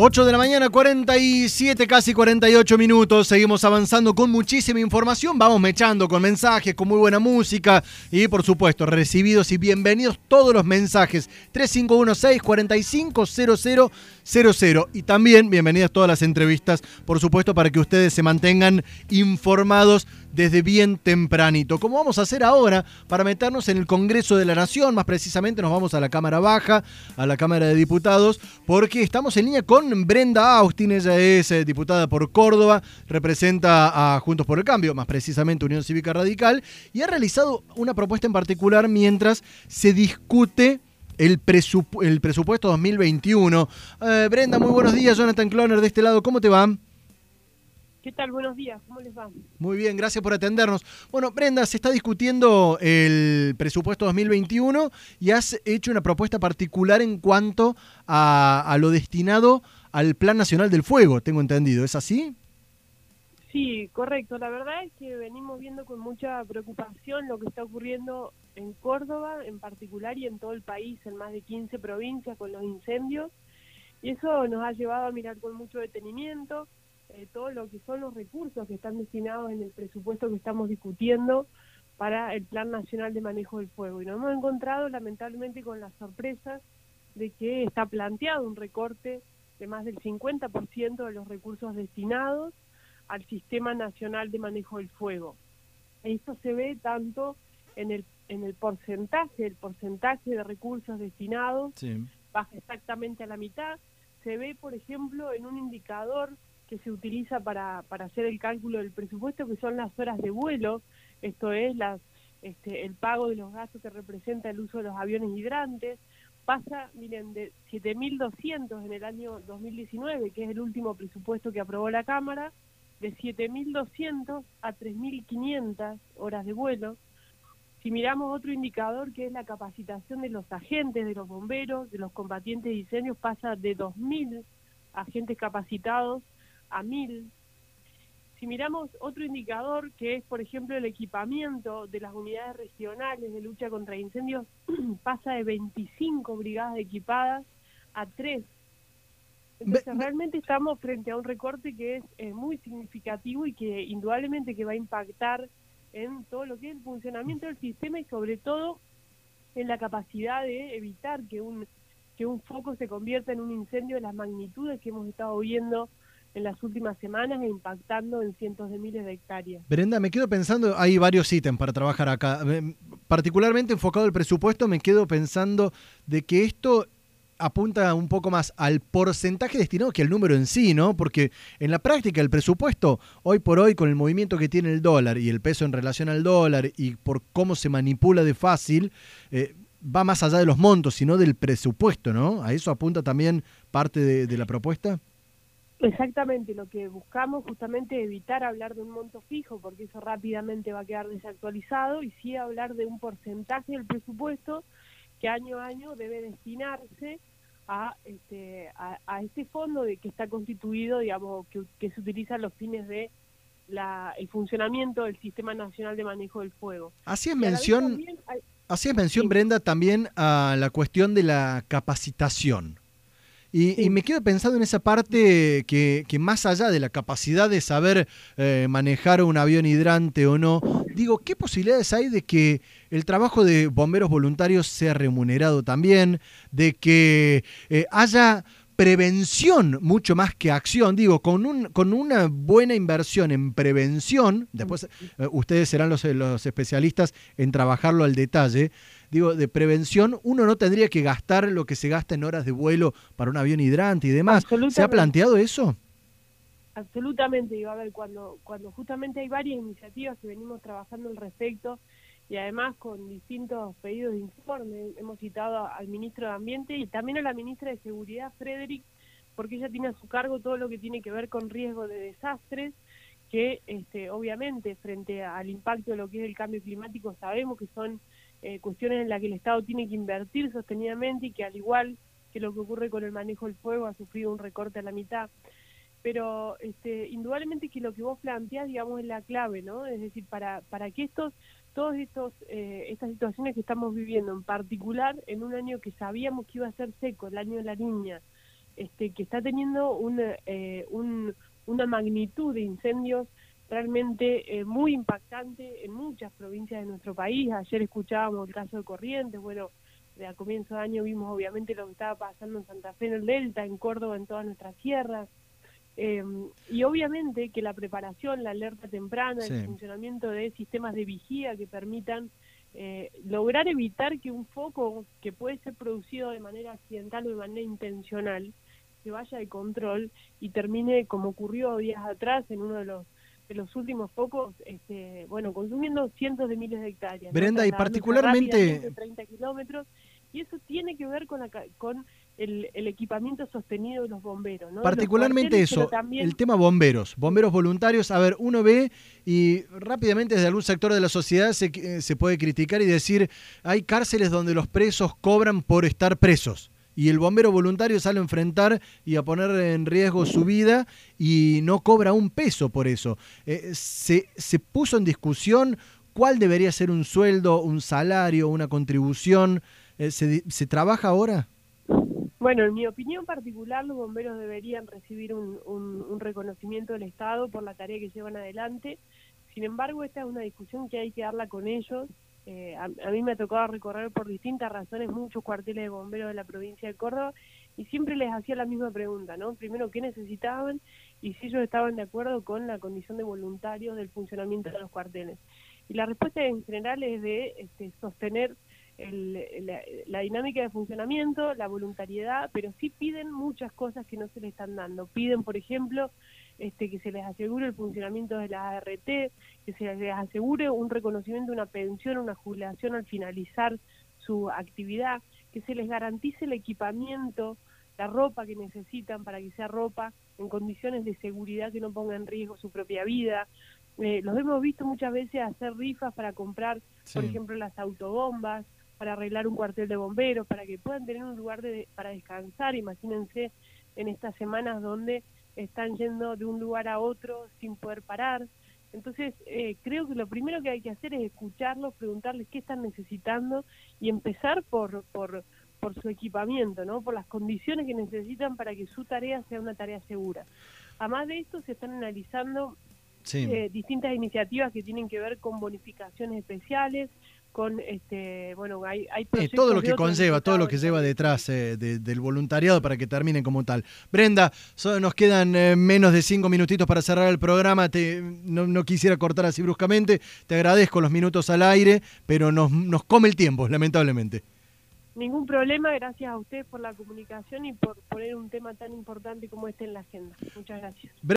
8 de la mañana, 47, casi 48 minutos. Seguimos avanzando con muchísima información. Vamos mechando con mensajes, con muy buena música. Y por supuesto, recibidos y bienvenidos todos los mensajes. 3516 450000 Y también bienvenidas todas las entrevistas, por supuesto, para que ustedes se mantengan informados desde bien tempranito. Como vamos a hacer ahora para meternos en el Congreso de la Nación, más precisamente nos vamos a la Cámara Baja, a la Cámara de Diputados, porque estamos en línea con Brenda Austin, ella es eh, diputada por Córdoba, representa a Juntos por el Cambio, más precisamente Unión Cívica Radical, y ha realizado una propuesta en particular mientras se discute el, presupuesto 2021. Eh, Brenda, muy buenos días, Jonathan Cloner de este lado, ¿cómo te va? ¿Qué tal? Buenos días, ¿cómo les va? Muy bien, gracias por atendernos. Bueno, Brenda, se está discutiendo el presupuesto 2021 y has hecho una propuesta particular en cuanto a, lo destinado al Plan Nacional del Fuego, tengo entendido, ¿es así? Sí, correcto. La verdad es que venimos viendo con mucha preocupación lo que está ocurriendo en Córdoba en particular y en todo el país, en más de 15 provincias con los incendios. Y eso nos ha llevado a mirar con mucho detenimiento eh, todo lo que son los recursos que están destinados en el presupuesto que estamos discutiendo para el Plan Nacional de Manejo del Fuego. Y nos hemos encontrado lamentablemente con la sorpresa de que está planteado un recorte de más del 50% de los recursos destinados al Sistema Nacional de Manejo del Fuego. Esto se ve tanto en el, en el porcentaje, el porcentaje de recursos destinados baja exactamente a la mitad. Se ve, por ejemplo, en un indicador que se utiliza para, para hacer el cálculo del presupuesto, que son las horas de vuelo, esto es las, este, el pago de los gastos que representa el uso de los aviones hidrantes, pasa, miren, de 7.200 en el año 2019, que es el último presupuesto que aprobó la Cámara, de 7.200 a 3.500 horas de vuelo. Si miramos otro indicador que es la capacitación de los agentes, de los bomberos, de los combatientes de diseños, pasa de 2.000 agentes capacitados a mil. Si miramos otro indicador, que es, por ejemplo, el equipamiento de las unidades regionales de lucha contra incendios, pasa de 25 brigadas equipadas a 3. Entonces, realmente estamos frente a un recorte que es eh, muy significativo y que indudablemente que va a impactar en todo lo que es el funcionamiento del sistema y sobre todo en la capacidad de evitar que un que un foco se convierta en un incendio de las magnitudes que hemos estado viendo en las últimas semanas e impactando en cientos de miles de hectáreas. Brenda, me quedo pensando, hay varios ítems para trabajar acá. Particularmente enfocado el presupuesto, me quedo pensando de que esto apunta un poco más al porcentaje destinado que al número en sí, ¿no? Porque en la práctica el presupuesto, hoy por hoy, con el movimiento que tiene el dólar y el peso en relación al dólar y por cómo se manipula de fácil, eh, va más allá de los montos, sino del presupuesto, ¿no? ¿A eso apunta también parte de la propuesta? Exactamente, lo que buscamos justamente evitar hablar de un monto fijo, porque eso rápidamente va a quedar desactualizado, y sí hablar de un porcentaje del presupuesto que año a año debe destinarse a este, a, este fondo de que está constituido, digamos, que, se utiliza a los fines de la, el funcionamiento del Sistema Nacional de Manejo del Fuego. Así es mención, así es mención Brenda, también a la cuestión de la capacitación. Y, me quedo pensando en esa parte que, más allá de la capacidad de saber eh, manejar un avión hidrante o no, digo, ¿qué posibilidades hay de que el trabajo de bomberos voluntarios sea remunerado también? De que eh, haya prevención mucho más que acción. Digo, con, un, con una buena inversión en prevención, después eh, ustedes serán los, los especialistas en trabajarlo al detalle, digo, de prevención, uno no tendría que gastar lo que se gasta en horas de vuelo para un avión hidrante y demás. ¿Se ha planteado eso? Absolutamente, digo, a ver, cuando, cuando justamente hay varias iniciativas que venimos trabajando al respecto y además con distintos pedidos de informe, hemos citado al ministro de Ambiente y también a la ministra de Seguridad, Frederick, porque ella tiene a su cargo todo lo que tiene que ver con riesgo de desastres, que este, obviamente frente al impacto de lo que es el cambio climático sabemos que son eh, cuestiones en las que el Estado tiene que invertir sostenidamente y que al igual que lo que ocurre con el manejo del fuego ha sufrido un recorte a la mitad. Pero este, indudablemente que lo que vos planteás, digamos, es la clave, ¿no? Es decir, para, para que estos, todos estos, eh, estas situaciones que estamos viviendo, en particular en un año que sabíamos que iba a ser seco, el año de la niña, este, que está teniendo una, eh, una magnitud de incendios realmente eh, muy impactante en muchas provincias de nuestro país. Ayer escuchábamos el caso de Corrientes, bueno, a comienzo de año vimos obviamente lo que estaba pasando en Santa Fe en el Delta, en Córdoba, en todas nuestras tierras. Eh, y obviamente que la preparación, la alerta temprana, el funcionamiento de sistemas de vigía que permitan eh, lograr evitar que un foco que puede ser producido de manera accidental o de manera intencional se vaya de control y termine como ocurrió días atrás en uno de los de los últimos focos, este, bueno, consumiendo cientos de miles de hectáreas. Brenda, y particularmente... 30 kilómetros, y eso tiene que ver con, la, con el, equipamiento sostenido de los bomberos. ¿no? Particularmente eso, el tema bomberos, bomberos voluntarios. A ver, uno ve y rápidamente desde algún sector de la sociedad se, eh, se puede criticar y decir, hay cárceles donde los presos cobran por estar presos y el bombero voluntario sale a enfrentar y a poner en riesgo su vida y no cobra un peso por eso. Eh, se, se puso en discusión cuál debería ser un sueldo, un salario, una contribución. Eh, ¿se, ¿Se trabaja ahora? Bueno, en mi opinión particular, los bomberos deberían recibir un, un, reconocimiento del Estado por la tarea que llevan adelante. Sin embargo, esta es una discusión que hay que darla con ellos. Eh, a, mí me ha tocado recorrer por distintas razones muchos cuarteles de bomberos de la provincia de Córdoba y siempre les hacía la misma pregunta, ¿no? Primero, ¿qué necesitaban? Y si ellos estaban de acuerdo con la condición de voluntarios del funcionamiento de los cuarteles. Y la respuesta en general es de este, sostener la, dinámica de funcionamiento, la voluntariedad, pero sí piden muchas cosas que no se les están dando. Piden, por ejemplo, este, que se les asegure el funcionamiento de la ART, que se les asegure un reconocimiento, una pensión, una jubilación al finalizar su actividad, que se les garantice el equipamiento, la ropa que necesitan para que sea ropa en condiciones de seguridad que no ponga en riesgo su propia vida. Eh, los hemos visto muchas veces hacer rifas para comprar, por ejemplo, las autobombas, para arreglar un cuartel de bomberos, para que puedan tener un lugar de, para descansar. Imagínense en estas semanas donde están yendo de un lugar a otro sin poder parar. Entonces, eh, creo que lo primero que hay que hacer es escucharlos, preguntarles qué están necesitando y empezar por, por, por su equipamiento, ¿no? por las condiciones que necesitan para que su tarea sea una tarea segura. Además de esto, se están analizando eh, distintas iniciativas que tienen que ver con bonificaciones especiales, con este bueno hay, hay eh, todo lo que conlleva todo lo que lleva detrás eh, del voluntariado para que terminen como tal. Brenda nos quedan eh, menos de cinco minutitos para cerrar el programa. Te, no, quisiera cortar así bruscamente. Te agradezco los minutos al aire pero nos, nos come el tiempo lamentablemente. Ningún problema. Gracias a usted por la comunicación y por poner un tema tan importante como este en la agenda. Muchas gracias